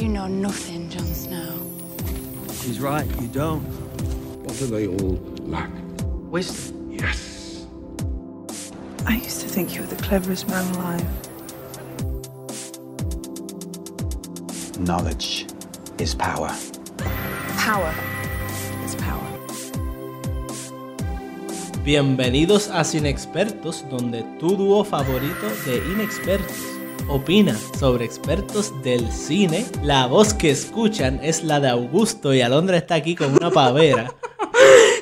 You know nothing, Jon Snow. She's right, you don't. What do they all lack? Wisdom. Yes. I used to think you were the cleverest man alive. Knowledge is power. Power is power. Bienvenidos a Sin Expertos, donde tu dúo favorito de inexpertos opina sobre expertos del cine. La voz que escuchan es la de Augusto y Alondra está aquí con una pavera.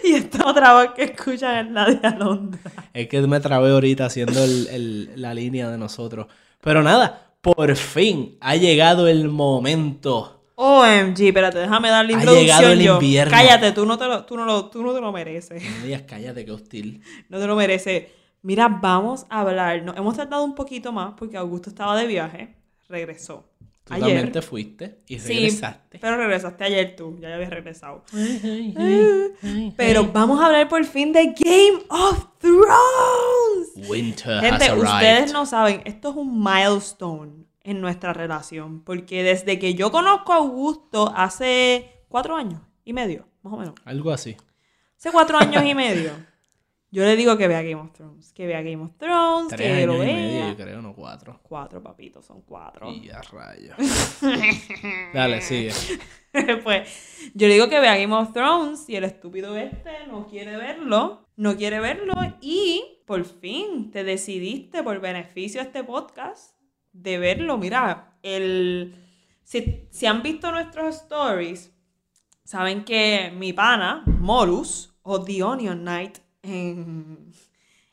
Y esta otra voz que escuchan es la de Alondra. Es que me trabé ahorita haciendo el- el- la línea de nosotros. Pero nada, por fin ha llegado el momento. OMG, espérate, déjame dar la Ha introducción llegado el yo. invierno. Cállate, tú no, te lo, tú, no lo, tú no te lo mereces. No me digas cállate, que hostil. No te lo mereces. Mira, vamos a hablar. Nos hemos tardado un poquito más porque Augusto estaba de viaje. Regresó. Tú ayer. también te fuiste y Sí, regresaste. pero regresaste ayer tú. Ya habías regresado. Ay, ay, ay, ay, Pero vamos a hablar por fin de Game of Thrones. Winter Gente, has arrived. ustedes no saben, esto es un milestone en nuestra relación. Porque desde que yo conozco a Augusto hace cuatro años y medio, más o menos. Algo así. Hace cuatro años y medio. Yo le digo que vea Game of Thrones. Que vea Game of Thrones, Tres que lo años y vea. medio, yo creo, no cuatro. Cuatro, papitos, son cuatro. Y a rayos. Dale, sigue. pues yo le digo que vea Game of Thrones y el estúpido este no quiere verlo. No quiere verlo y por fin te decidiste por beneficio de este podcast de verlo. Mira, el... Si, si han visto nuestros stories, saben que mi pana, Morus, o The Onion Knight, en...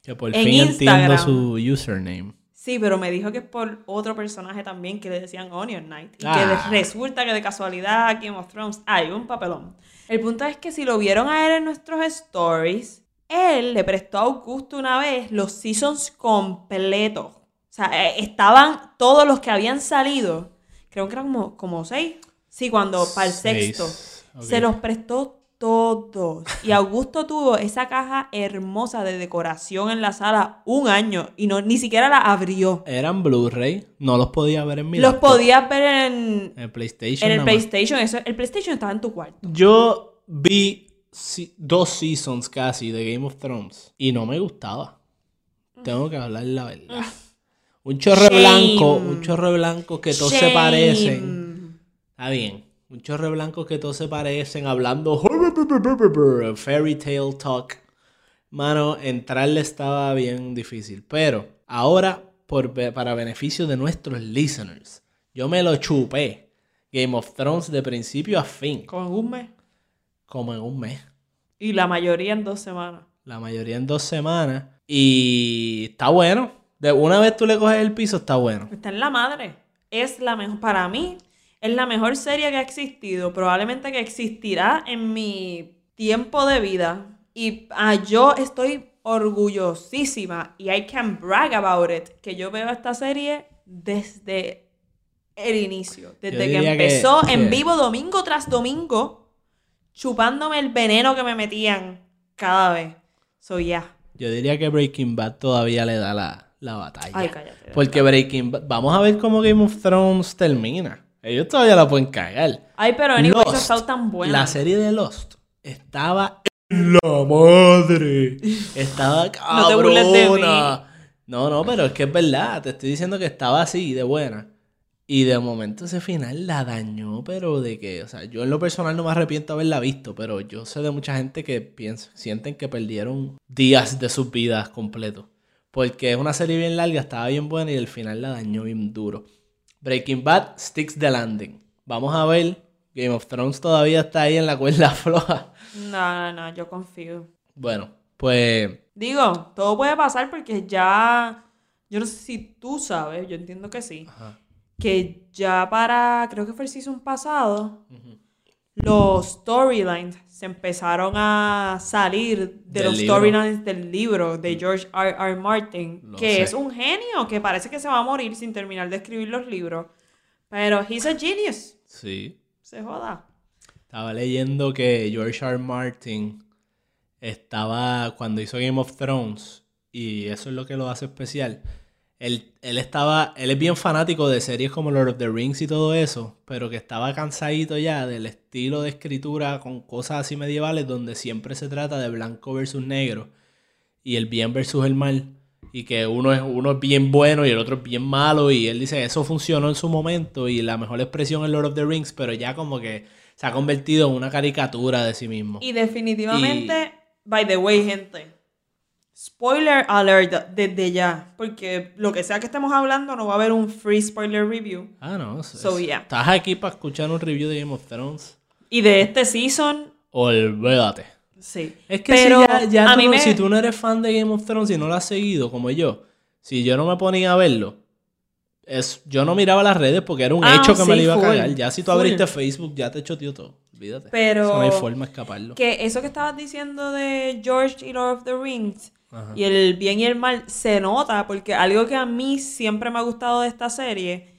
Que por En fin entiendo su username. Sí, pero me dijo que es por otro personaje también que le decían Onion Knight. Y Ah. que de- resulta que de casualidad Game of Thrones hay un papelón. El punto es que si lo vieron a él en nuestros stories, él le prestó a Augusto una vez los seasons completos. O sea, eh, estaban todos los que habían salido. Creo que eran como, como seis. Sí, cuando para el sexto. Se los prestó todos. Y Augusto tuvo esa caja hermosa de decoración en la sala un año y no, ni siquiera la abrió. Eran Blu-ray, no los podía ver en mi Los laptop. podías ver en, el PlayStation. en el. PlayStation. Eso, el PlayStation estaba en tu cuarto. Yo vi si- dos seasons casi de Game of Thrones y no me gustaba. Tengo que hablar la verdad. Un chorro Shame. blanco, un chorro blanco que todos se parecen. Está bien. Un chorro blanco que todos se parecen hablando fairy tale talk. Mano, entrarle estaba bien difícil. Pero ahora, por, para beneficio de nuestros listeners, yo me lo chupé. Game of Thrones de principio a fin. Con un mes. Como en un mes. Y la mayoría en dos semanas. La mayoría en dos semanas. Y está bueno. De una vez tú le coges el piso, está bueno. Está en la madre. Es la mejor. Para mí, es la mejor serie que ha existido. Probablemente que existirá en mi tiempo de vida. Y ah, yo estoy orgullosísima. Y I can brag about it. Que yo veo esta serie desde el inicio. Desde que empezó en que- vivo domingo tras domingo. Chupándome el veneno que me metían cada vez. So ya. Yo diría que Breaking Bad todavía le da la, la batalla. Ay, cállate. Porque Breaking Bad. Vamos a ver cómo Game of Thrones termina. Ellos todavía la pueden cagar. Ay, pero anyway, eso Lost, estado tan buena. La serie de Lost estaba en la madre. Estaba No te burles de mí. No, no, pero es que es verdad. Te estoy diciendo que estaba así de buena. Y de momento ese final la dañó, pero de que, o sea, yo en lo personal no me arrepiento de haberla visto, pero yo sé de mucha gente que piensa, sienten que perdieron días de sus vidas completos. Porque es una serie bien larga, estaba bien buena y el final la dañó bien duro. Breaking Bad, Sticks the Landing. Vamos a ver. Game of Thrones todavía está ahí en la cuerda floja. No, no, no, yo confío. Bueno, pues Digo, todo puede pasar porque ya. Yo no sé si tú sabes, yo entiendo que sí. Que ya para. Creo que fue el season pasado. Los storylines se empezaron a salir de Del los storylines del libro de George R. R. Martin. Lo que sé. es un genio, que parece que se va a morir sin terminar de escribir los libros. Pero he's a genius. sí. Se joda. Estaba leyendo que George. R. Martin estaba cuando hizo Game of Thrones y eso es lo que lo hace especial. Él, él estaba, él es bien fanático de series como Lord of the Rings y todo eso, pero que estaba cansadito ya del estilo de escritura con cosas así medievales donde siempre se trata de blanco versus negro y el bien versus el mal y que uno es, uno es bien bueno y el otro es bien malo y él dice eso funcionó en su momento y la mejor expresión es Lord of the Rings, pero ya como que se ha convertido en una caricatura de sí mismo. Y definitivamente, by the way, gente, spoiler alert desde ya, porque lo que sea que estemos hablando no va a haber un free spoiler review. Ah, no. es- So, yeah. Estás aquí para escuchar un review de Game of Thrones. Y de este season, Olvídate. sí. Es que Pero si, ya, tú no- me- si tú no eres fan de Game of Thrones y no lo has seguido como yo, si yo no me ponía a verlo, es, yo no miraba las redes porque era un Ah, hecho que me lo iba a full, cagar. Ya si tú full. abriste Facebook, ya te choteó todo. Olvídate. Pero- Eso no hay forma de escaparlo. Que eso que estabas diciendo de George y Lord of the Rings Ajá. y el bien y el mal se nota porque algo que a mí siempre me ha gustado de esta serie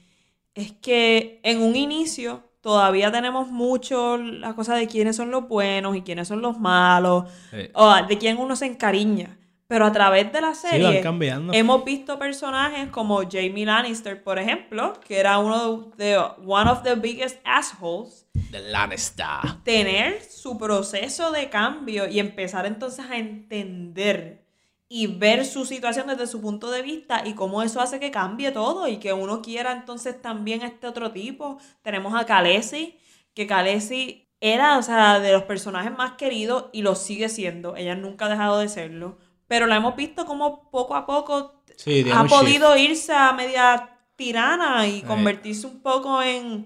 es que en un inicio todavía tenemos mucho la cosa de quiénes son los buenos y quiénes son los malos Sí. o de quién uno se encariña. Pero a través de la serie hemos visto personajes como Jamie Lannister, por ejemplo, que era uno de one of the biggest assholes The Lannister. tener su proceso de cambio y empezar entonces a entender y ver su situación desde su punto de vista y cómo eso hace que cambie todo y que uno quiera entonces también a este otro tipo. Tenemos a Khaleesi, que Khaleesi era, o sea, de los personajes más queridos y lo sigue siendo. Ella nunca ha dejado de serlo. Pero la hemos visto como poco a poco Sí, ha shift. podido irse a media tirana y convertirse un poco en...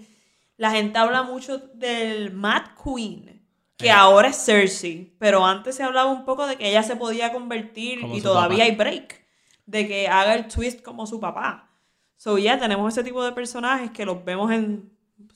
La gente habla mucho del Mad Queen, que Sí. ahora es Cersei, pero antes se hablaba un poco de que ella se podía convertir Como y todavía papá. hay break, de que haga el twist como su papá. So ya tenemos ese tipo de personajes que los vemos en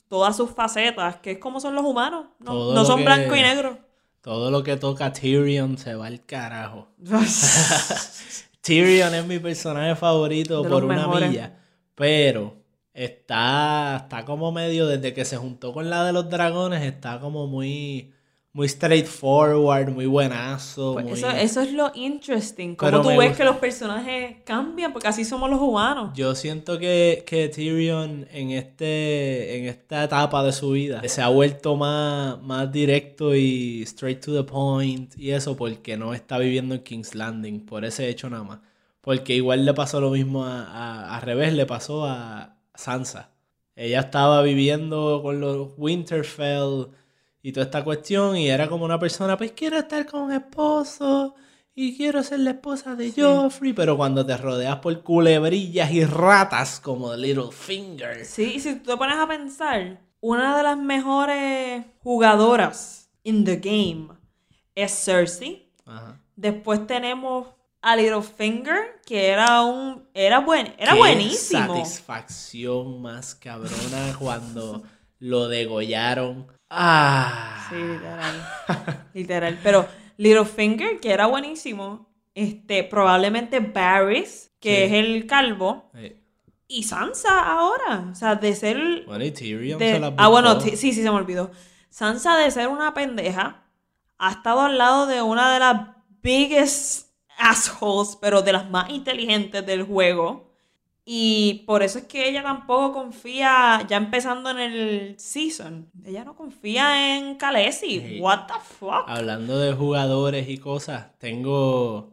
todas sus facetas, que es como son los humanos, no, son que- blanco y negro. Todo lo que toca Tyrion se va al carajo. Tyrion es mi personaje favorito De por una mejores. milla. Pero está, está como medio, desde que se juntó con la de los dragones, está como muy, muy straightforward, muy buenazo. Pues muy- eso, eso es lo interesting, como tú ves gusta. que los personajes cambian, porque así somos los humanos. Yo siento que, que Tyrion en, este, en esta etapa de su vida se ha vuelto más, más directo y straight to the point y eso porque no está viviendo en King's Landing, por ese hecho nada más. Porque igual le pasó lo mismo a, a, a revés, le pasó a Sansa. Ella estaba viviendo con los Winterfell y toda esta cuestión y era como una persona, pues quiero estar con un esposo y quiero ser la esposa de Joffrey, pero cuando te rodeas por culebrillas y ratas como Littlefinger. Sí, y si tú te pones a pensar, una de las mejores jugadoras in the game es Cersei. Ajá. Después tenemos a Littlefinger, que era un era buen, era Qué buenísimo. satisfacción más cabrona cuando lo degollaron. Ah. Sí, literal. literal. Pero Littlefinger, que era buenísimo. Este, probablemente Varys, que Sí. es el calvo. Y Sansa ahora. O sea, de ser. Bueno, y Tyrion de- se la ah, bueno, sí, sí, se me olvidó. Sansa, de ser una pendeja, ha estado al lado de una de las biggest assholes, pero de las más inteligentes del juego. Y por eso es que ella tampoco confía, ya empezando en el season, ella no confía en Khaleesi. Sí. What the fuck? Hablando de jugadores y cosas, tengo.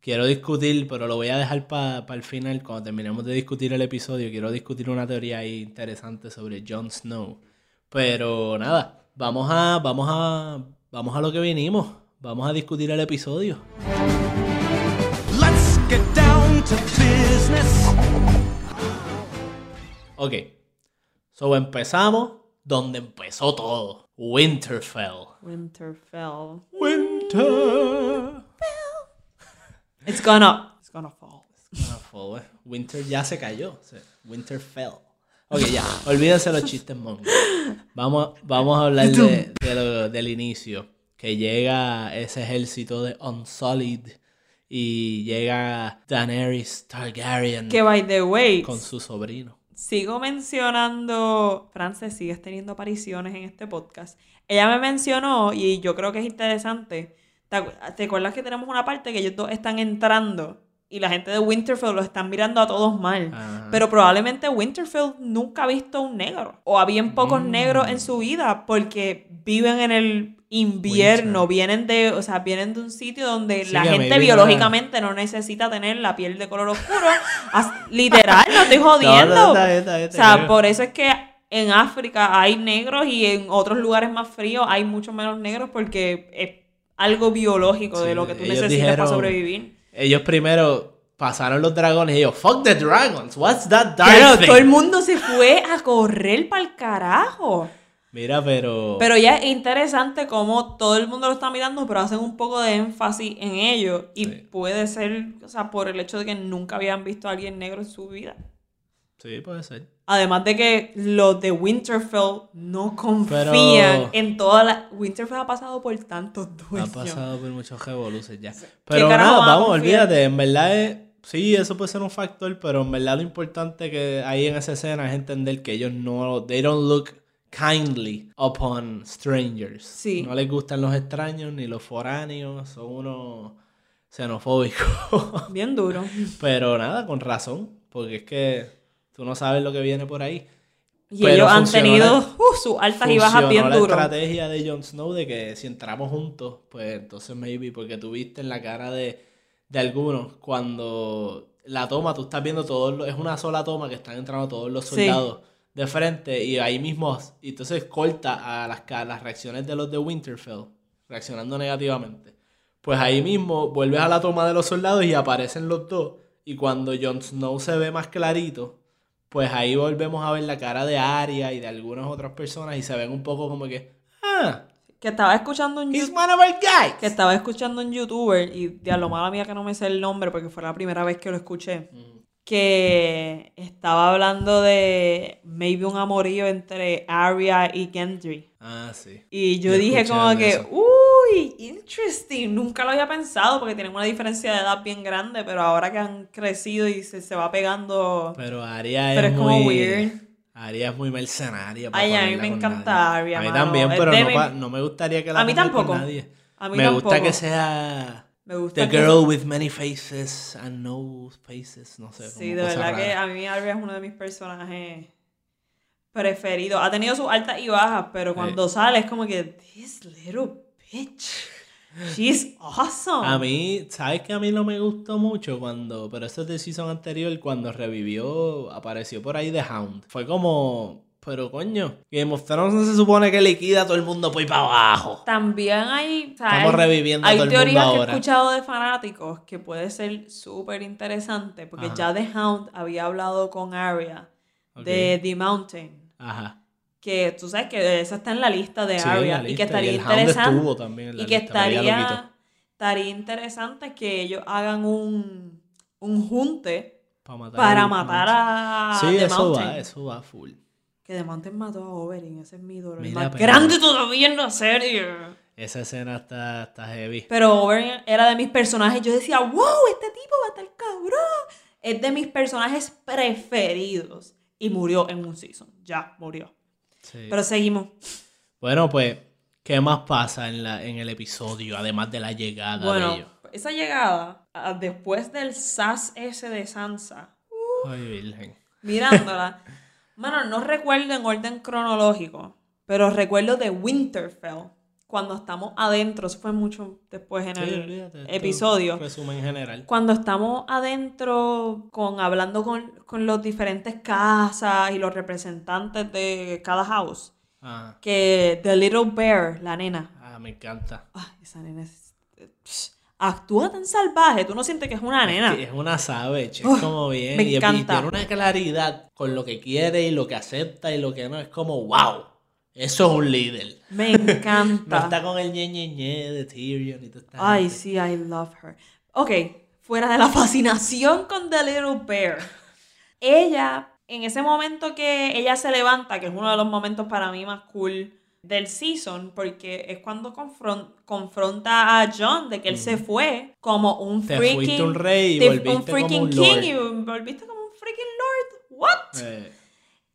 Quiero discutir, pero lo voy a dejar para el final. Cuando terminemos de discutir el episodio, quiero discutir una teoría ahí interesante sobre Jon Snow. Pero nada, vamos a, vamos a, vamos a lo que vinimos. Vamos a discutir el episodio. Let's get down to business. Ok. So empezamos donde empezó todo. Winterfell. Winterfell. Winter. It's gonna, it's gonna fall. Ah, fue, eh. Winter ya se cayó. Winterfell. Ok, ya. Olvídense los chistes mongos. Vamos, vamos a hablar de, de lo- del inicio. Que llega ese ejército de Unsullied. Y llega Daenerys Targaryen Que by the way, con su sobrino. Sigo mencionando, Frances, sigues teniendo apariciones en este podcast. Ella me mencionó, y yo creo que es interesante, ¿te, acu- te acuerdas que tenemos una parte que ellos dos están entrando y la gente de Winterfell lo están mirando a todos mal. Ajá. Pero probablemente Winterfell nunca ha visto un negro. O a bien pocos Mm. negros en su vida porque viven en el invierno, Winter. vienen de, o sea, vienen de un sitio donde Sí, la gente biológicamente no necesita tener la piel de color oscuro. Literal, no estoy jodiendo. No, no, o sea, por eso es que en África hay negros y en otros lugares más fríos hay mucho menos negros porque es algo biológico de lo que tú necesitas para sobrevivir. Ellos primero pasaron los dragones y ellos, fuck the dragons, what's that dark thing?" todo el mundo se fue a correr para el carajo. Mira, pero... Pero ya es interesante cómo todo el mundo lo está mirando, pero hacen un poco de énfasis en ello. Y Sí. puede ser, o sea, por el hecho de que nunca habían visto a alguien negro en su vida. Sí, puede ser. Además de que los de Winterfell no confían Pero- en toda la... Winterfell ha pasado por tantos Ha dueños. pasado por muchos revoluces ya. Pero nada, vamos, olvídate, en verdad es... Sí, eso puede ser un factor, pero en verdad lo importante que hay en esa escena es entender que ellos no... They don't look kindly upon strangers. Sí. No les gustan los extraños ni los foráneos, son unos xenofóbicos. Bien duro. pero nada, con razón, porque es que tú no sabes lo que viene por ahí. Y Pero ellos han tenido la- uh, sus altas y bajas bien la duro. estrategia de Jon Snow de que si entramos juntos, pues entonces maybe, porque tú viste en la cara de, de algunos, cuando la toma, tú estás viendo todos es una sola toma que están entrando todos los Sí. De frente y ahí mismo, y entonces corta a las, ca- las reacciones de los de Winterfell, reaccionando negativamente. Pues ahí mismo vuelves a la toma de los soldados y aparecen los dos. Y cuando Jon Snow se ve más clarito, pues ahí volvemos a ver la cara de Arya y de algunas otras personas y se ven un poco como que, ah, Que estaba escuchando un he's youtuber. one of our guys. Que estaba escuchando un youtuber y de a lo mala mía que no me sé el nombre porque fue la primera vez que lo escuché. Que estaba hablando de maybe un amorío entre Arya y Gendry. Ah, sí. Y yo Yo dije como que, eso. uy, interesting. Nunca lo había pensado porque tienen una diferencia de edad bien grande, pero ahora que han crecido y se, se va pegando. Pero Arya Pero es, es como muy... weird. Arya es muy mercenaria. para Ay, a mí me encanta. Arya, A mí mano. también, pero no, mi- no me gustaría que la A mí pongan con tampoco. nadie. A mí me gusta tampoco. que sea Me gusta the que- girl with many faces and no faces, no sé. Sí, de verdad que a mí Arya es uno de mis personajes preferidos. Ha tenido sus altas y bajas, pero cuando sale es como que, this little bitch, she's awesome. A mí, ¿sabes que a mí no me gustó mucho cuando, pero esto es de season anterior, cuando revivió, apareció por ahí The Hound. Fue como, pero coño, Game of Thrones no se supone que liquida a todo el mundo por ahí para abajo. También hay, o sea, Estamos hay- reviviendo a hay todo el mundo teorías que he escuchado de fanáticos que puede ser súper interesante, porque Ajá. ya The Hound había hablado con Arya de The Mountain. Ajá. Que tú sabes que eso está en la lista de Sí, Arya y que estaría y interesante. estuvo también en la y que lista, estaría, estaría interesante que ellos hagan un, un junte matar para matar a Sí, The eso Mountain. va, eso va full. Que Mountain mató a Oberyn, ese es mi dolor Mira, más pero- grande todavía en la serie. Esa escena está, está heavy. Pero Oberyn era de mis personajes. Yo decía, wow, este tipo va a estar cabrón. Es de mis personajes preferidos. Y murió en un season. Ya, murió. Sí. Pero seguimos. Bueno, pues, ¿qué más pasa en, la, en el episodio, además de la llegada de ellos? esa llegada, después del sas ese de Sansa, Ay, virgen. mirándola, mano, no recuerdo en orden cronológico, pero recuerdo de Winterfell, cuando estamos adentro, eso fue mucho después en Sí, el olvídate, episodio. Resumen general. Cuando estamos adentro con hablando con, con los diferentes casas y los representantes de cada house, Ah, que The Little Bear, la nena, ah, me encanta. ay, esa nena es- psh, actúa tan salvaje, tú no sientes que es una nena. Es una savage, es como bien. me y, y encanta. tiene una claridad con lo que quiere y lo que acepta y lo que no. Es como, wow, eso es un líder. Me No encanta. está con el ñe ñe ñe de Tyrion y esta Ay, gente. sí, I love her. Ok, fuera de la fascinación con The Little Bear. Ella, en ese momento que ella se levanta, que es uno de los momentos para mí más cool del season, porque es cuando confron- confronta a John de que él se fue como un Te freaking... fuiste un rey y te- volviste un como un king lord. y volviste como un freaking lord. What? Eh,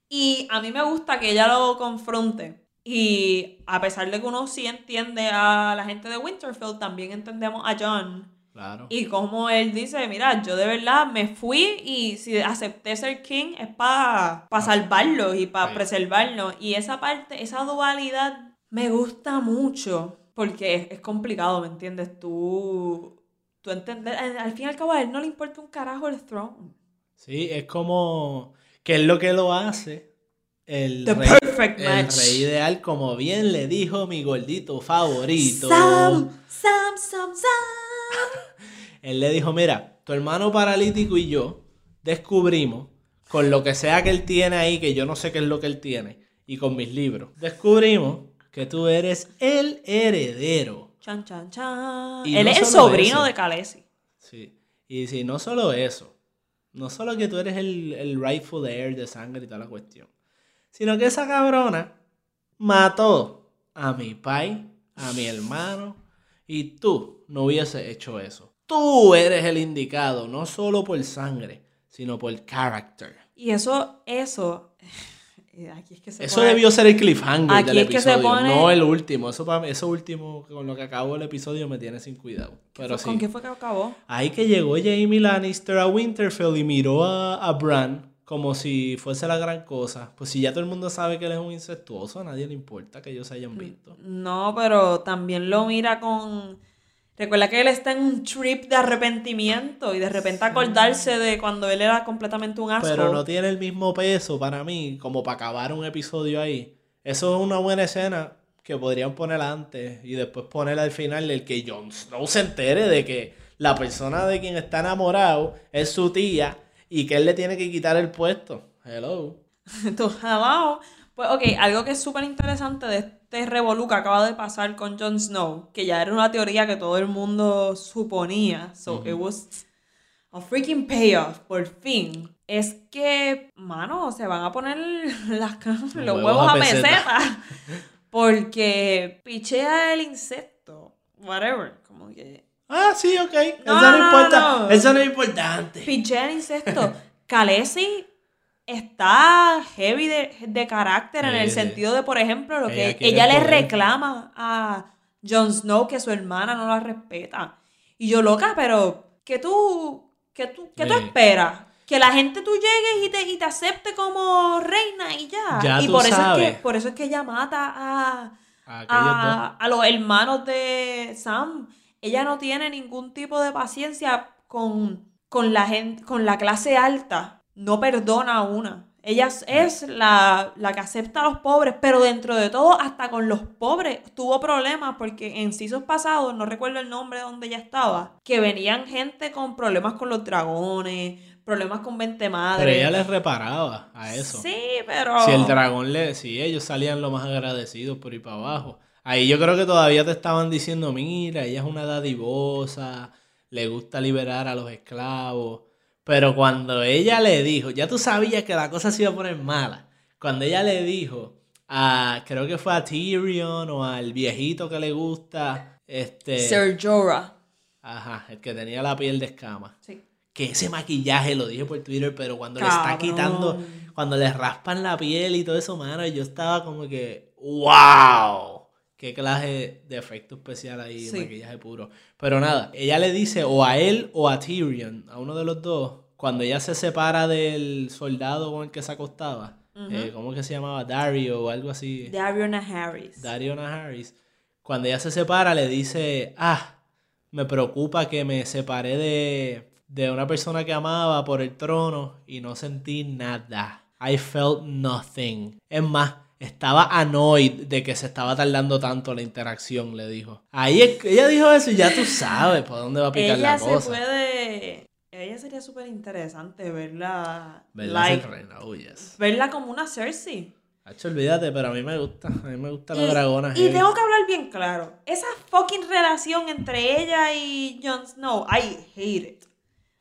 Y a mí me gusta que ella lo confronte. Y a pesar de que uno sí entiende a la gente de Winterfell, también entendemos a John. Claro. Y como él dice, mira, yo de verdad me fui y si acepté ser king es para salvarlo y para Sí. preservarlo. Y esa parte, esa dualidad me gusta mucho porque es, es complicado, ¿me entiendes? Tú, tú entender, al fin y al cabo a él no le importa un carajo el throne. Sí, es como que es lo que lo hace el, The rey, perfect el match. rey ideal, como bien le dijo mi gordito favorito. Sam, Sam, Sam, Sam. Él le dijo, mira, tu hermano paralítico y yo descubrimos, con lo que sea que él tiene ahí, que yo no sé qué es lo que él tiene, y con mis libros, descubrimos que tú eres el heredero. Chan, chan, chan. Y él no es el sobrino eso. de Khaleesi. Sí. Y si no solo eso, no solo que tú eres el, el rightful heir de sangre y toda la cuestión, sino que esa cabrona mató a mi pai, a mi hermano, y tú no hubieses hecho eso. Tú eres el indicado, no solo por sangre, sino por character. Y eso, eso. Aquí es que se Eso pone- debió ser el cliffhanger Aquí del es que se episodio, pone- no el último. Eso, para mí- eso último con lo que acabó el episodio me tiene sin cuidado. Pero sí. ¿Con qué fue que acabó? Ahí que llegó Jamie Lannister a Winterfell y miró a, a Bran como si fuese la gran cosa. Pues si ya todo el mundo sabe que él es un incestuoso, a nadie le importa que ellos se hayan visto. No, pero también lo mira con. Recuerda que él está en un trip de arrepentimiento y de repente acordarse de cuando él era completamente un asco. Pero no tiene el mismo peso para mí como para acabar un episodio ahí. Eso es una buena escena que podrían poner antes y después poner al final el que Jon Snow se entere de que la persona de quien está enamorado es su tía y que él le tiene que quitar el puesto. Hello. Hello. Pues, ok, algo que es súper interesante de este revolú que acaba de pasar con Jon Snow, que ya era una teoría que todo el mundo suponía, so it was a freaking payoff, por fin, es que, mano, se van a poner las, los huevos a peseta. peseta, porque pichea el insecto, whatever, como que... Ah, sí, ok. Eso no, no, importa. no. Eso no es importante. Pichea el insecto. Khaleesi está heavy de, de carácter en el sentido de, por ejemplo, lo que ella le poder. reclama a Jon Snow que su hermana no la respeta. Y yo, loca, pero ¿qué tú, qué tú, qué tú esperas? Que la gente tú llegues y te, y te acepte como reina y ya. Ya y por eso, es que, por eso es que ella mata a, A aquellos a, a los hermanos de Sam. Ella no tiene ningún tipo de paciencia con, con la gente, con la clase alta. No perdona a una. Ella es- la, la que acepta a los pobres, pero dentro de todo, hasta con los pobres tuvo problemas porque en CISOs pasados, no recuerdo el nombre de donde ella estaba, que venían gente con problemas con los dragones, problemas con 20 madres. Pero ella les reparaba a eso. Sí, pero... Si el dragón le. Si ellos salían lo más agradecidos por ir para abajo. Ahí yo creo que todavía te estaban diciendo: mira, ella es una dadivosa, le gusta liberar a los esclavos. Pero cuando ella le dijo, ya tú sabías que la cosa se iba a poner mala. Cuando ella le dijo a, creo que fue a Tyrion o al viejito que le gusta, este, Ser Jorah. ajá, el que tenía la piel de escama, Sí. que ese maquillaje lo dije por Twitter, pero cuando le está quitando, cuando le raspan la piel y todo eso, mano, yo estaba como que, wow, qué clase de efecto especial ahí, Sí. maquillaje puro. Pero nada, ella le dice o a él o a Tyrion, a uno de los dos, cuando ella se separa del soldado con el que se acostaba, eh, ¿cómo que se llamaba? Dario o algo así. Dariona Harris. Dariona Harris, cuando ella se separa, le dice, ah, me preocupa que me separé de, de una persona que amaba por el trono y no sentí nada. I felt nothing. Es más, estaba annoyed de que se estaba tardando tanto la interacción, le dijo. Ahí es- ella dijo eso y ya tú sabes por dónde va a picar ella la se cosa. puede. Ella sería súper interesante verla. ¿Verdad, like, reina? Oh, yes. verla como una Cersei. Hacho, olvídate, pero a mí me gusta. A mí me gusta la Y- dragona. Y heavy. tengo que hablar bien claro. Esa fucking relación entre ella y Jon Snow, I hate it.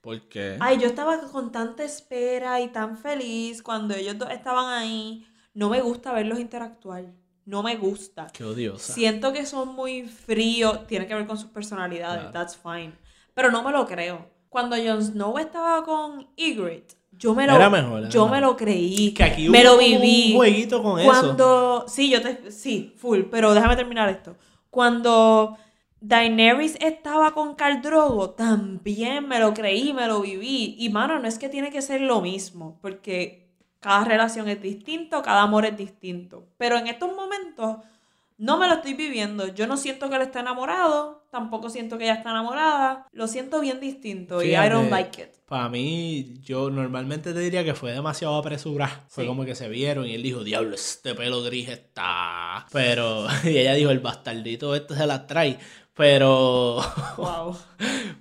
¿Por qué? Ay, yo estaba con tanta espera y tan feliz cuando ellos dos estaban ahí. No me gusta verlos interactuar. No me gusta. Qué odiosa. Siento que son muy fríos. Tiene que ver con sus personalidades. Claro. That's fine. Pero no me lo creo. Cuando Jon Snow estaba con Ygritte, yo me lo, Era mejor, era yo mejor. me lo creí. Que aquí me hubo lo viví. un jueguito con eso. Cuando. Sí, yo te. Sí, full. Pero déjame terminar esto. Cuando Daenerys estaba con Khal Drogo, también me lo creí, me lo viví. Y mano, no es que tiene que ser lo mismo, porque cada relación es distinto, cada amor es distinto. Pero en estos momentos no me lo estoy viviendo. Yo no siento que él está enamorado, tampoco siento que ella está enamorada. Lo siento bien distinto y I don't like it. Para mí, yo normalmente te diría que fue demasiado apresurado. Fue como que se vieron y él dijo, diablo, este pelo gris está. Pero, y ella dijo, el bastardito este se las trae. Pero, Wow.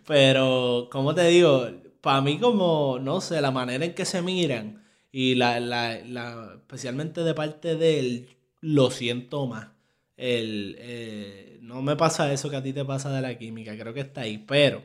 pero, ¿cómo te digo? Para mí como, no sé, la manera en que se miran y la, la, la- especialmente de parte de él, lo siento más. El, eh, no me pasa eso que a ti te pasa de la química, creo que está ahí, pero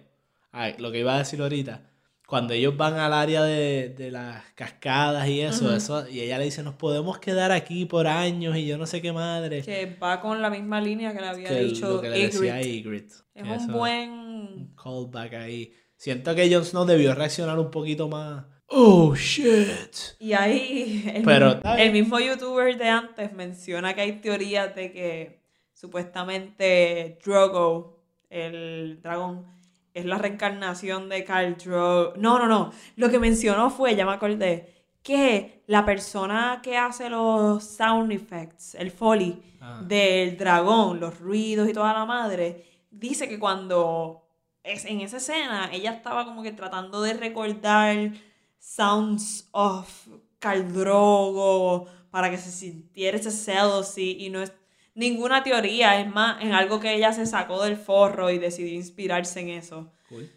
ay, lo que iba a decir ahorita, cuando ellos van al área de, de las cascadas y eso, eso, y ella le dice, nos podemos quedar aquí por años y yo no sé qué madre. Que va con la misma línea que le había que dicho lo que le decía a Ygritte. Ygritte. Es un buen... callback ahí. Siento que Jon Snow debió reaccionar un poquito más. Oh shit. Y ahí el, Pero, el mismo youtuber de antes menciona que hay teorías de que supuestamente Drogo, el dragón, es la reencarnación de Khal Drogo. No, no, no. Lo que mencionó fue, ya me acordé, que la persona que hace los sound effects, el foley Ah. del dragón, los ruidos y toda la madre, dice que cuando es en esa escena ella estaba como que tratando de recordar sounds of Caldrogo para que se sintiera ese jealousy y no es ninguna teoría, es más en algo que ella se sacó del forro y decidió inspirarse en eso. Cool.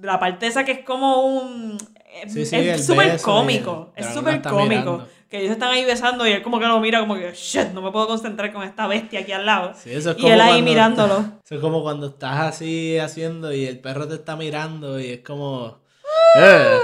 La parte esa que es como un... es- Sí, es súper cómico, es súper cómico. mirando. Que ellos están ahí besando y él como que lo mira como que, shit, no me puedo concentrar con esta bestia aquí al lado. Sí, eso es y él ahí mirándolo. está- eso es como cuando estás así haciendo y el perro te está mirando y es como. "Eh".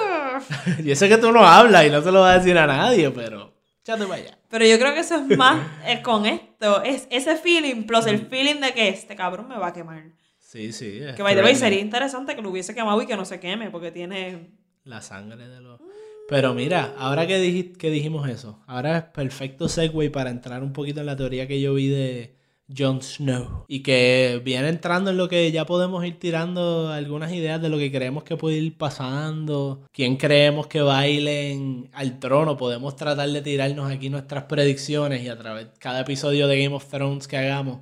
y eso que tú no hablas y no se lo vas a decir a nadie, pero. Échate para allá. Pero yo creo que eso es más eh, con esto. Es ese feeling plus el feeling de que este cabrón me va a quemar. Sí, sí. Que by the way, sería interesante que lo hubiese quemado y que no se queme, porque tiene. La sangre de los. Pero mira, ahora que, diji- que dijimos eso, ahora es perfecto segue para entrar un poquito en la teoría que yo vi de Jon Snow. Y que viene entrando en lo que ya podemos ir tirando algunas ideas de lo que creemos que puede ir pasando. Quién creemos que bailen al trono. Podemos tratar de tirarnos aquí nuestras predicciones y a través de cada episodio de Game of Thrones que hagamos,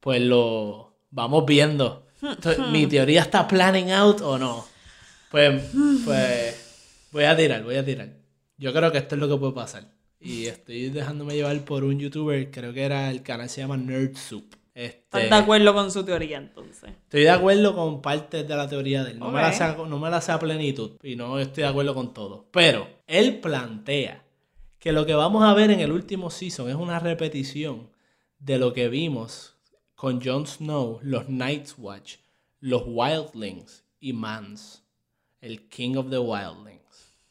pues lo vamos viendo. Entonces, ¿Mi teoría está planning out o no? Pues, pues voy a tirar, voy a tirar. Yo creo que esto es lo que puede pasar. Y estoy dejándome llevar por un youtuber, creo que era el canal se llama Nerd Soup. Este, ¿Estás de acuerdo con su teoría entonces? Estoy de acuerdo con partes de la teoría de él. No, me la sé, no me la sé a plenitud. Y no estoy de acuerdo con todo. Pero él plantea que lo que vamos a ver en el último season es una repetición de lo que vimos con Jon Snow, los Night's Watch, los Wildlings y Mans, el King of the Wildlings.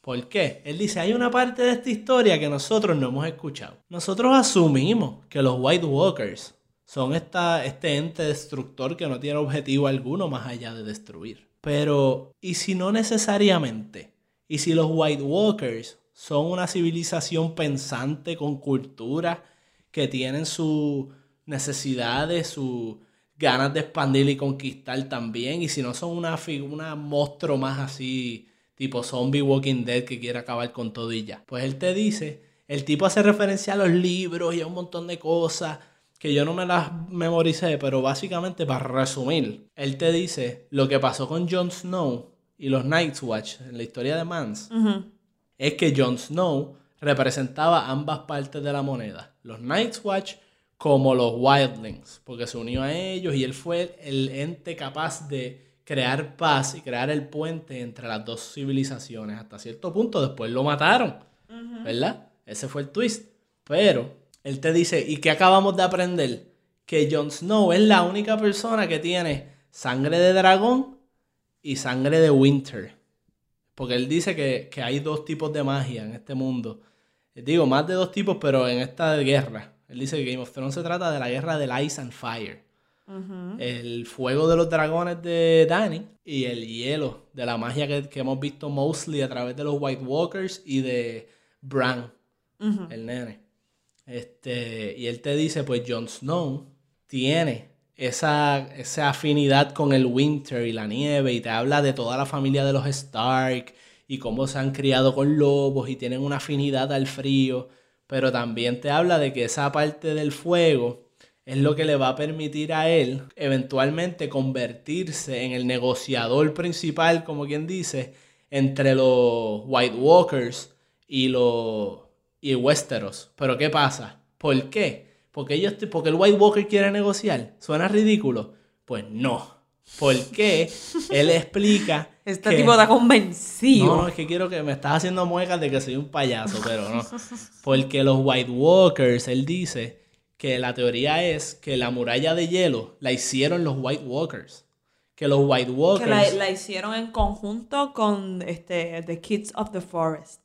¿Por qué? Él dice, hay una parte de esta historia que nosotros no hemos escuchado. Nosotros asumimos que los White Walkers son esta, este ente destructor que no tiene objetivo alguno más allá de destruir. Pero, ¿y si no necesariamente? ¿Y si los White Walkers son una civilización pensante con cultura que tienen sus necesidades, sus ganas de expandir y conquistar también? ¿Y si no son una, una monstruo más así, tipo zombie Walking Dead que quiere acabar con todo y ya? Pues él te dice, el tipo hace referencia a los libros y a un montón de cosas que yo no me las memoricé, pero básicamente para resumir, él te dice lo que pasó con Jon Snow y los Night's Watch en la historia de Mans es que Jon Snow representaba ambas partes de la moneda, los Night's Watch como los Wildlings, porque se unió a ellos y él fue el ente capaz de crear paz y crear el puente entre las dos civilizaciones. Hasta cierto punto después lo mataron, ¿verdad? Ese fue el twist. Pero él te dice, ¿y qué acabamos de aprender? Que Jon Snow es la única persona que tiene sangre de dragón y sangre de Winter. Porque él dice que, que hay dos tipos de magia en este mundo. Digo, más de dos tipos, pero en esta guerra. Él dice que Game of Thrones se trata de la guerra del Ice and Fire. El fuego de los dragones de Dany y el hielo de la magia que, que hemos visto mostly a través de los White Walkers y de Bran, el nene. Este, y él te dice, pues Jon Snow tiene esa, esa afinidad con el winter y la nieve y te habla de toda la familia de los Stark y cómo se han criado con lobos y tienen una afinidad al frío, pero también te habla de que esa parte del fuego es lo que le va a permitir a él eventualmente convertirse en el negociador principal, como quien dice, entre los White Walkers y los y Westeros. Pero ¿qué pasa? ¿Por qué? Porque ellos porque el White Walker quiere negociar. ¿Suena ridículo? Pues no. ¿Por qué? Él explica Este que- tipo está convencido. no, no, es que quiero que me estás haciendo muecas de que soy un payaso, pero no. Porque los White Walkers, él dice que la teoría es que la muralla de hielo la hicieron los White Walkers. Que los White que Walkers. la, la hicieron en conjunto con este, The Kids of the Forest.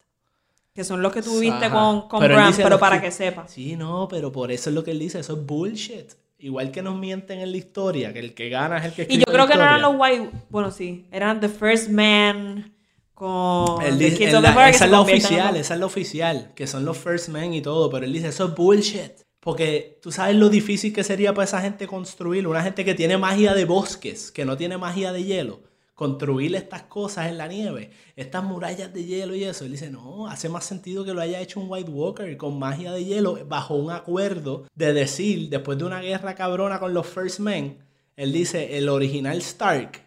Que son los que tuviste con, con Pero dice pero para que- que sepas. Sí, no, pero por eso es lo que él dice, eso es bullshit. Igual que nos mienten en la historia, que el que gana es el que Y escribe yo creo que no eran los. White. Bueno, sí. Eran The First Man con Él The dice- Kids en of the la- Forest. que esa es la oficial, los- esa es la oficial, que son los First Men y todo, pero él dice, eso es bullshit. Porque tú sabes lo difícil que sería para esa gente construir, una gente que tiene magia de bosques, que no tiene magia de hielo, construir estas cosas en la nieve, estas murallas de hielo y eso. Él dice, no, hace más sentido que lo haya hecho un White Walker con magia de hielo bajo un acuerdo de decir, después de una guerra cabrona con los First Men, él dice, el original Stark,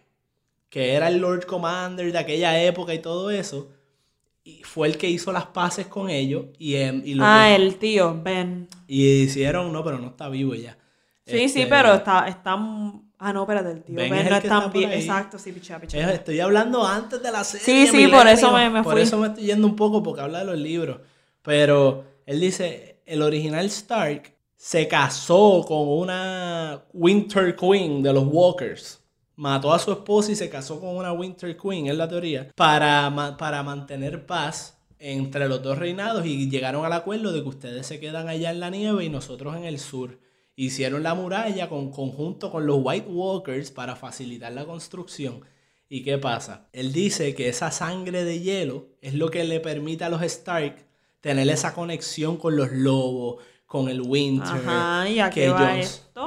que era el Lord Commander de aquella época y todo eso, fue el que hizo las paces con ellos y, em, y lo Ah, que- el tío, Ben. y hicieron, no, pero no está vivo ya. Sí, sí, Este, pero está, está... Ah, no, espérate, el tío. Ben Ben, es no tan bien. Exacto, sí, pichea. es- Estoy hablando antes de la serie. Sí, sí, por eso me- me Por eso me estoy yendo un poco porque habla de los libros. Pero él dice, el original Stark se casó con una Winter Queen de los Walkers. Mató a su esposa y se casó con una Winter Queen, es la teoría, para, ma- para mantener paz entre los dos reinados y llegaron al acuerdo de que ustedes se quedan allá en la nieve y nosotros en el sur. Hicieron la muralla con conjunto con los White Walkers para facilitar la construcción. ¿Y qué pasa? Él dice que esa sangre de hielo es lo que le permite a los Stark tener esa conexión con los lobos, con el Winter. Ajá, ¿y a que,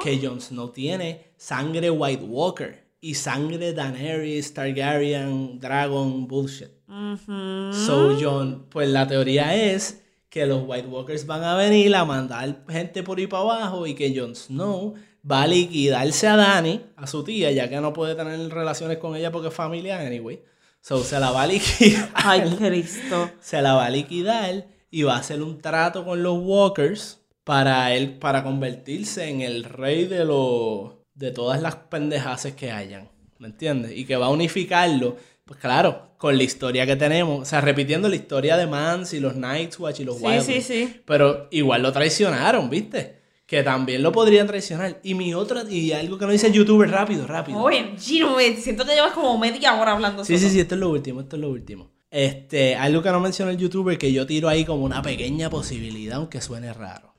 que Jon Snow tiene sangre White Walker y sangre Daenerys, Targaryen, Dragon, bullshit. So John, pues la teoría es que los White Walkers van a venir a mandar gente por ahí para abajo y que Jon Snow va a liquidarse a Dani, a su tía, ya que no puede tener relaciones con ella porque es familia anyway. So se la va a liquidar. Ay, Cristo. se la va a liquidar y va a hacer un trato con los Walkers para él para convertirse en el rey de los de todas las pendejaces que hayan, ¿me entiendes? Y que va a unificarlo, pues claro, con la historia que tenemos, o sea, repitiendo la historia de Mance y los Night's Watch y los Sí, Wild sí, sí. pero igual lo traicionaron, ¿viste? Que también lo podrían traicionar. Y mi otra, y algo que no dice el youtuber, rápido, rápido. Oye, Gino, me siento que llevas como media hora hablando Sí, sí, sí, esto es lo último, esto es lo último. Este, algo que no menciona el youtuber que yo tiro ahí como una pequeña posibilidad, aunque suene raro.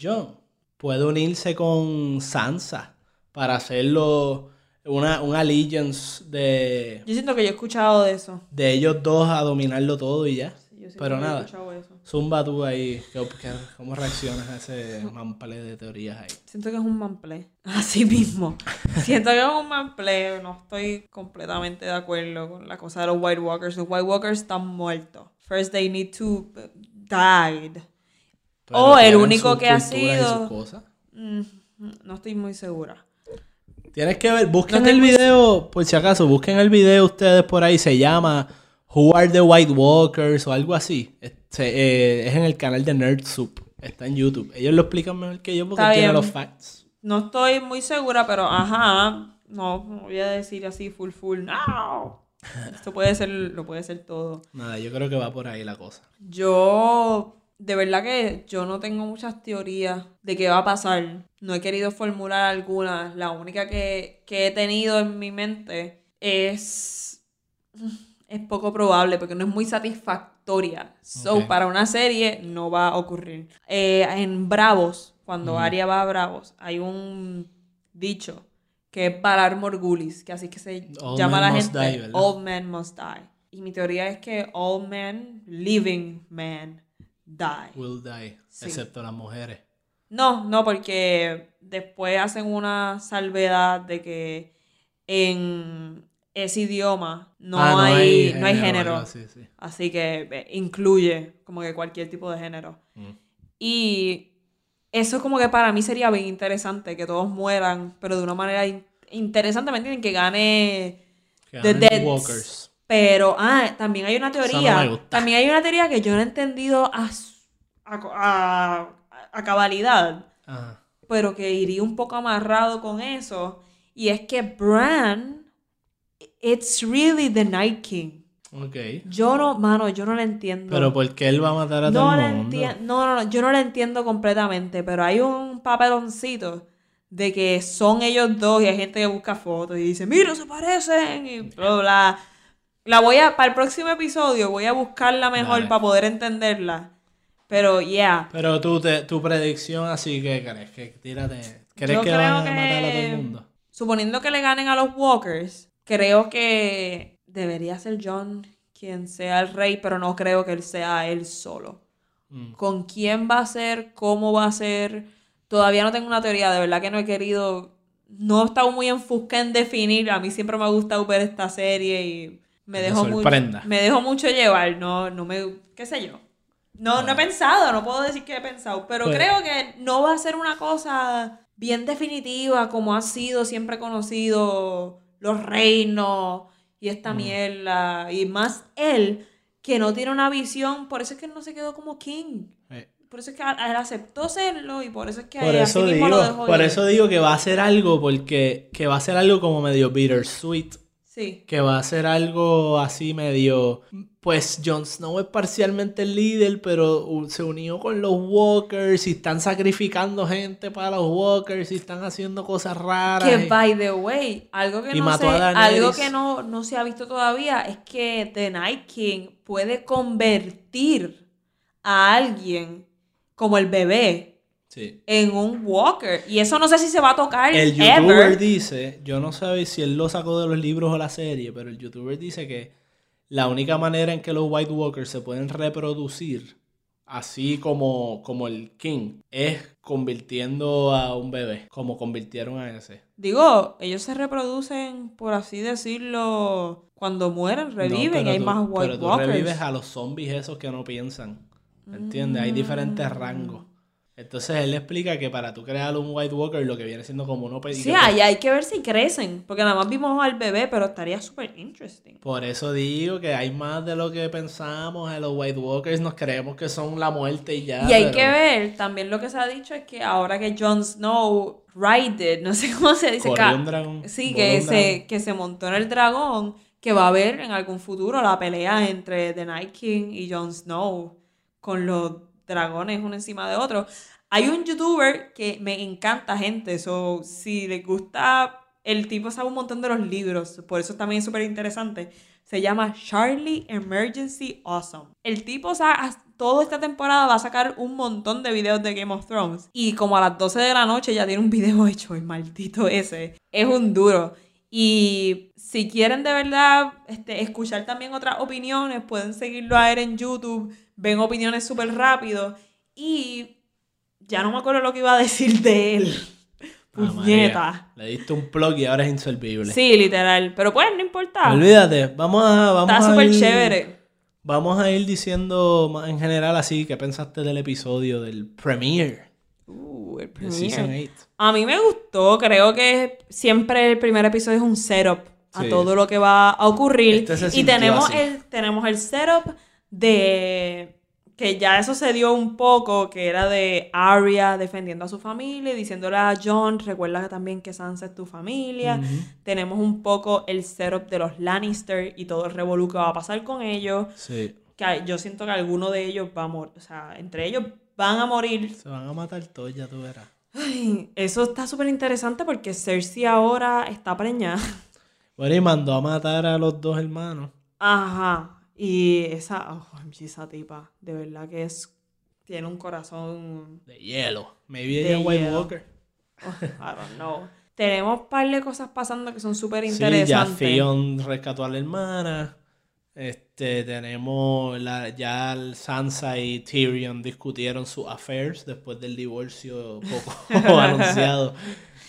John puede unirse con Sansa para hacerlo una, un allegiance de, Yo siento que yo he escuchado de eso. de ellos dos a dominarlo todo y ya. Yo Pero que he nada, escuchado eso. zumba tú ahí, ¿qué- qué- ¿cómo reaccionas a ese mample de teorías ahí? Siento que es un manplay. Así mismo. Siento que es un manplay. No estoy completamente de acuerdo con la cosa de los White Walkers. Los White Walkers están muertos. First they need to uh, died. Pero Oh, el único que ha sido-. Mm, no estoy muy segura. Tienes que ver, busquen No el video, por si acaso, busquen el video ustedes por ahí, se llama Who Are the White Walkers o algo así. Este, eh, es en el canal de Nerd Soup, está en YouTube. Ellos lo explican mejor que yo porque Está tienen bien. los facts. No estoy muy segura, pero ajá. No, no voy a decir así full full. No. Esto puede ser, lo puede ser todo. Nada, yo creo que va por ahí la cosa. Yo, de verdad que yo no tengo muchas teorías de qué va a pasar. No he querido formular algunas. La única que, que he tenido en mi mente es... Es poco probable porque no es muy satisfactoria. So, para una serie no va a ocurrir. Eh, en Bravos, cuando Arya va a Bravos, hay un dicho que es Valar Morgulis, que así que se All llama la gente die. All men must die. Y mi teoría es que all men, living men, die. Will die, Sí. excepto las mujeres. No, no, porque después hacen una salvedad de que en ese idioma no, Ah, hay, no hay género. así, sí. Así que eh, incluye como que cualquier tipo de género. Mm. Y eso como que para mí sería bien interesante, que todos mueran, pero de una manera in- interesante, ¿me entienden? Que gane Que The Deads. Walkers. Pero, ah, también hay una no teoría. me gusta. también hay una teoría que yo no he entendido a, a, a- a cabalidad, Ajá. pero que iría un poco amarrado con eso. Y es que Bran, it's really the Night King. Ok. Yo no, mano, yo no lo entiendo. Pero ¿por qué él va a matar a no todo el mundo? no, no, no, yo no lo entiendo completamente, pero hay un papeloncito de que son ellos dos y hay gente que busca fotos y dice, mira, se parecen y bla, bla, bla. La voy a, para el próximo episodio voy a buscarla mejor Dale. para poder entenderla. Pero, yeah. Pero tú, te- tu predicción así que crees que tírate. ¿Crees Yo que van a que- matar a todo el mundo? Suponiendo que le ganen a los Walkers, creo que debería ser John quien sea el rey, pero no creo que él sea él solo. Mm. con quién va a ser, cómo va a ser. Todavía no tengo una teoría, de verdad que no he querido, no he estado muy enfuscada en definir. A mí siempre me ha gustado ver esta serie y me dejó mucho, me dejó mucho llevar. No, no me, qué sé yo. No, no he pensado, no puedo decir que he pensado, pero Pues- creo que no va a ser una cosa bien definitiva como ha sido siempre conocido los reinos y Mm. esta mierda y más él que no tiene una visión, por eso es que él no se quedó como king. Eh, Por eso es que él aceptó serlo y por eso es que Por así eso, mismo digo, lo dejó por ir. eso digo que va a ser algo, porque que va a ser algo como medio bittersweet. Sí. Que va a ser algo así medio. Pues Jon Snow es parcialmente el líder, pero se unió con los Walkers y están sacrificando gente para los Walkers y están haciendo cosas raras. Que y- by the way, algo que no sé, algo que no, no se ha visto todavía es que The Night King puede convertir a alguien como el bebé Sí. en un walker. Y eso no sé si se va a tocar El youtuber ever. dice, yo no sé si él lo sacó de los libros o la serie, pero el youtuber dice que la única manera en que los White Walkers se pueden reproducir, así como, como el King, es convirtiendo a un bebé, como convirtieron a ese. Digo, ellos se reproducen, por así decirlo, cuando mueren, reviven No, y pero hay tú- más White Pero tú Walkers. revives a los zombies esos que no piensan. ¿Entiendes? Hay diferentes rangos. Entonces él le explica que para tú crear un White Walker lo que viene siendo como uno pe- y Sí, ahí hay que ver si crecen, porque nada más vimos al bebé, pero estaría súper interesting. Por eso digo que hay más de lo que pensamos. En los White Walkers nos creemos que son la muerte y ya. y hay pero- que ver, también lo que se ha dicho es que ahora que Jon Snow rided, no sé cómo se dice, un dragón, sí, que se, que se montó en el dragón, que va a haber en algún futuro la pelea entre The Night King y Jon Snow con los dragones uno encima de otro. Hay un youtuber que me encanta, gente, so, si les gusta, el tipo sabe un montón de los libros, por eso también es súper interesante. Se llama Charlie Emergency Awesome. El tipo, sa- toda esta temporada va a sacar un montón de videos de Game of Thrones. Y como a las 12 de la noche ya tiene un video hecho, el maldito ese. Es un duro. Y si quieren de verdad este, escuchar también otras opiniones, pueden seguirlo a él en YouTube. Ven opiniones súper rápido. Y ya no me acuerdo lo que iba a decir de él. Ah, Puñeta. Le diste un plug y ahora es inservible. Sí, literal. Pero pues, no importa. Olvídate. Vamos a. Vamos Está súper chévere. Vamos a ir diciendo en general así. ¿Qué pensaste del episodio del premiere el premiere. 8? A mí me gustó, creo que siempre el primer episodio es un setup a Sí. todo lo que va a ocurrir. Este y tenemos así. el, tenemos el setup de que ya eso se dio un poco, que era de Arya defendiendo a su familia y diciéndole a John, recuerda también que Sansa es tu familia. Tenemos un poco el setup de los Lannister y todo el revolú que va a pasar con ellos. Sí. Que yo siento que alguno de ellos va a morir, o sea, entre ellos van a morir Se van a matar todos, ya tú verás. Ay, eso está súper interesante porque Cersei ahora está preñada. Bueno, y mandó a matar a los dos hermanos. Ajá. Y esa, oh, esa tipa, de verdad que es, tiene un corazón, De hielo. Maybe De ella es White hielo. Walker. oh, I don't know. Tenemos un par de cosas pasando que son súper Sí, ya interesantes. Theon rescató a la hermana. Este, tenemos la, ya Sansa y Tyrion discutieron sus affairs después del divorcio poco anunciado.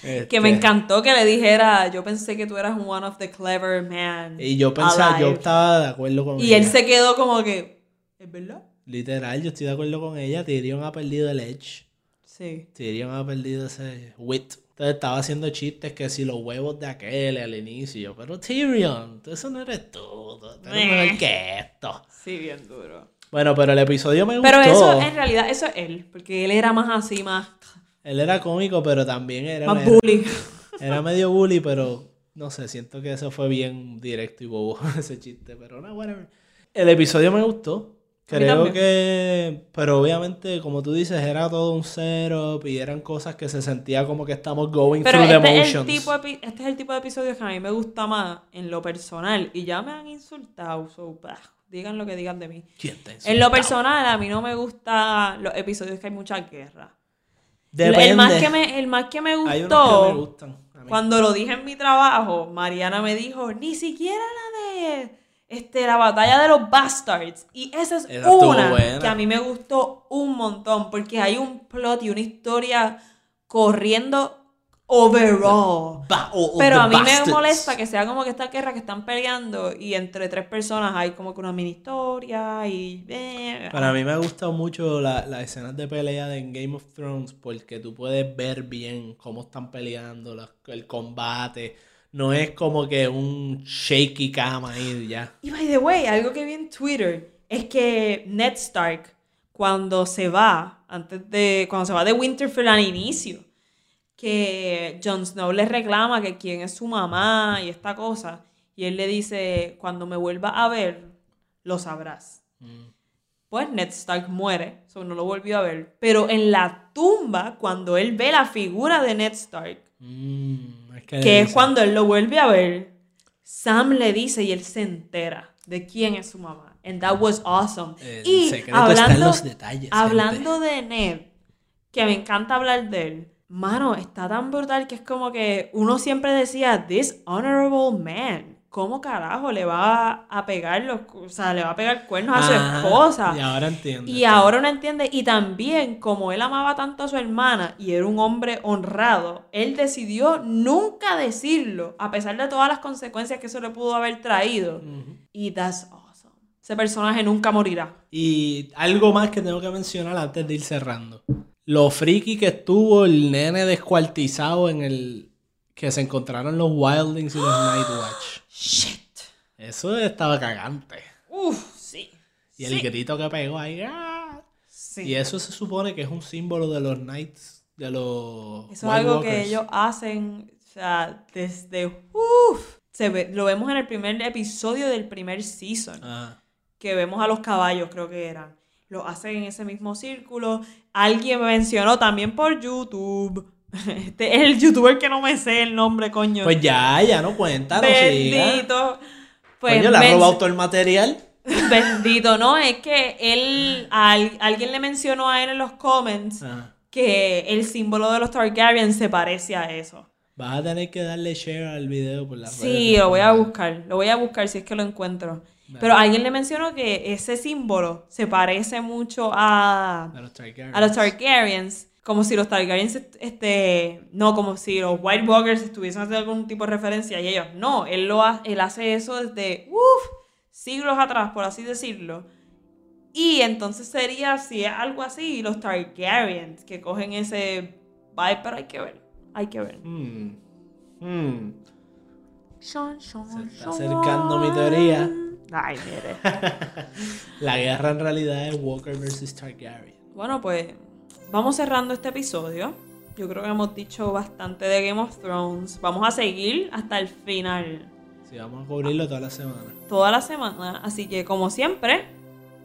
Que me Este, encantó que le dijera, yo pensé que tú eras one of the clever men. Y yo pensaba, yo alive". estaba de acuerdo con Y ella. él se quedó como que, ¿es verdad? Literal, yo estoy de acuerdo con ella. Tyrion ha perdido el edge. Sí. Tyrion ha perdido ese wit. Entonces estaba haciendo chistes que si los huevos de aquel al inicio. Pero Tyrion, tú eso no eres tú. Tú eres mejor que esto. Sí, bien duro. Bueno, pero el episodio me gustó. Pero eso, en realidad, eso es él. Porque él era más así, más, Él era cómico, pero también era, más bully. era medio bully, pero no sé, siento que eso fue bien directo y bobo ese chiste, pero no, whatever. El episodio me gustó. Creo que, pero obviamente, como tú dices, era todo un setup y eran cosas que se sentía como que estamos going Pero through the este es, el motions. tipo este es el tipo de episodios que a mí me gusta más en lo personal. Y ya me han insultado. so, bah, digan lo que digan de mí. ¿Quién te En lo personal, a mí no me gustan los episodios que hay mucha guerra. Depende. El más que me, el más que me gustó. Hay unos que me gustan. Cuando lo dije en mi trabajo, Mariana me dijo, ni siquiera la de este, la batalla de los bastards. Y esa es Esa una que a mí me gustó un montón, porque hay un plot y una historia corriendo overall. Ba- o- o Pero a mí bastards. me molesta que sea como que esta guerra que están peleando y entre tres personas hay como que una mini historia y... eh, Para mí me ha gustado mucho la- las escenas de pelea de en Game of Thrones porque tú puedes ver bien cómo están peleando, la- el combate. No es como que un shaky cama ahí y ya. Y by the way, algo que vi en Twitter es que Ned Stark, cuando se va, antes de. cuando se va de Winterfell al inicio, que Jon Snow le reclama que quién es su mamá y esta cosa. Y él le dice, cuando me vuelva a ver, lo sabrás. Pues Ned Stark muere, so no lo volvió a ver. Pero en la tumba, cuando él ve la figura de Ned Stark, Mm, que, es cuando él lo vuelve a ver, Sam le dice y él se entera de quién es su mamá. And that was awesome. El y en los detalles, hablando de Ned, que me encanta hablar de él. Mano, está tan brutal que es como que uno siempre decía, this honorable man, ¿cómo carajo le va a pegar los, o sea, le va a pegar cuernos a su esposa? Y ahora entiendo. Y ahora uno entiende, y también como él amaba tanto a su hermana y era un hombre honrado, él decidió nunca decirlo, a pesar de todas las consecuencias que eso le pudo haber traído. Y that's awesome. Ese personaje nunca morirá. Y algo más que tengo que mencionar antes de ir cerrando. Lo friki que estuvo el nene descuartizado en el... Que se encontraron los Wildlings y los Nightwatch. Shit. Eso estaba cagante. Uf, sí. Y el grito que pegó ahí. ¡ah! Sí. Y eso se supone que es un símbolo de los Knights, de los. Eso es White algo que ellos hacen, o sea, desde... Uf, se ve, lo vemos en el primer episodio del primer season. Ah, que vemos a los caballos, creo que eran. Lo hacen en ese mismo círculo. Alguien me mencionó también por YouTube. Este es el youtuber que no me sé el nombre, coño. Pues ya, ya no cuenta, no siga. Bendito. Pues Coño, le ha robado todo el material. Bendito, ¿no? Es que él, al- alguien le mencionó a él en los comments Ah, que el símbolo de los Targaryen se parece a eso. vas a tener que darle share al video por la Sí, lo voy a buscar. Lo voy a buscar si es que lo encuentro. Pero alguien le mencionó que ese símbolo se parece mucho a, A los Targaryens. a los Targaryens. Como si los Targaryens, este, no, como si los White Walkers estuviesen haciendo algún tipo de referencia y ellos no. Él, lo ha- él hace eso desde, uff, siglos atrás, por así decirlo. Y entonces sería, si es algo así, los Targaryens que cogen ese vibe, pero hay que ver, hay que ver. Hmm. Hmm. Shon, shon, Se está acercando mi teoría. Ay, mire. La guerra en realidad es Walker versus Targaryen. Bueno, pues vamos cerrando este episodio. Yo creo que hemos dicho bastante de Game of Thrones. Vamos a seguir hasta el final, Sí, vamos a cubrirlo toda la semana. toda la semana. Así que, como siempre,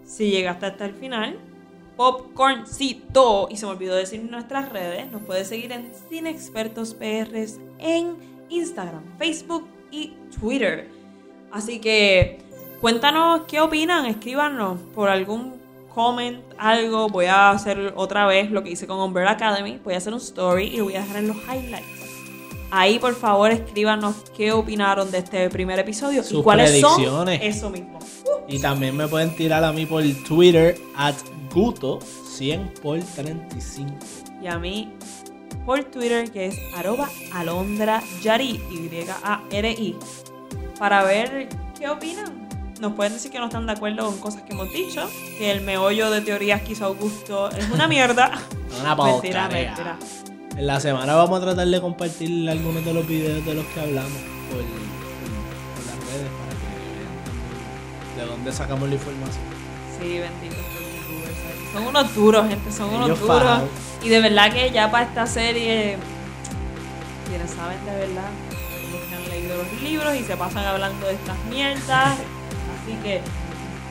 si llegaste hasta el final, popcorncito. Y se me olvidó decir nuestras redes. Nos puedes seguir en Sin Expertos PRs en Instagram, Facebook y Twitter. Así que cuéntanos qué opinan, escríbanos por algún comment, algo. Voy a hacer otra vez lo que hice con Umbrella Academy. Voy a hacer un story y lo voy a dejar en los highlights. Ahí, por favor, escríbanos qué opinaron de este primer episodio y Sus cuáles predicciones. son. Eso mismo. Uh, Y también me pueden tirar a mí por Twitter at Guto 100 por 35. Y a mí por Twitter que es arroba alondra yari, Y-A-R-I, para ver qué opinan. Nos pueden decir que no están de acuerdo con cosas que hemos dicho, que el meollo de teorías que hizo Augusto es una mierda. Una mentira, mentira. En la semana vamos a tratar de compartir algunos de los videos de los que hablamos por, por- por las redes para que vean de dónde sacamos la información. Sí, bendito. Son unos duros, gente, son unos duros. Y de verdad que ya para esta serie, quienes saben de verdad, los que han leído los libros y se pasan hablando de estas mierdas. Así que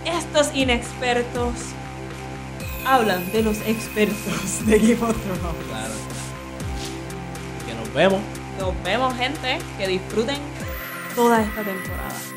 estos inexpertos hablan de los expertos de Game of Thrones. Claro. Que nos vemos. Nos vemos, gente. Que disfruten toda esta temporada.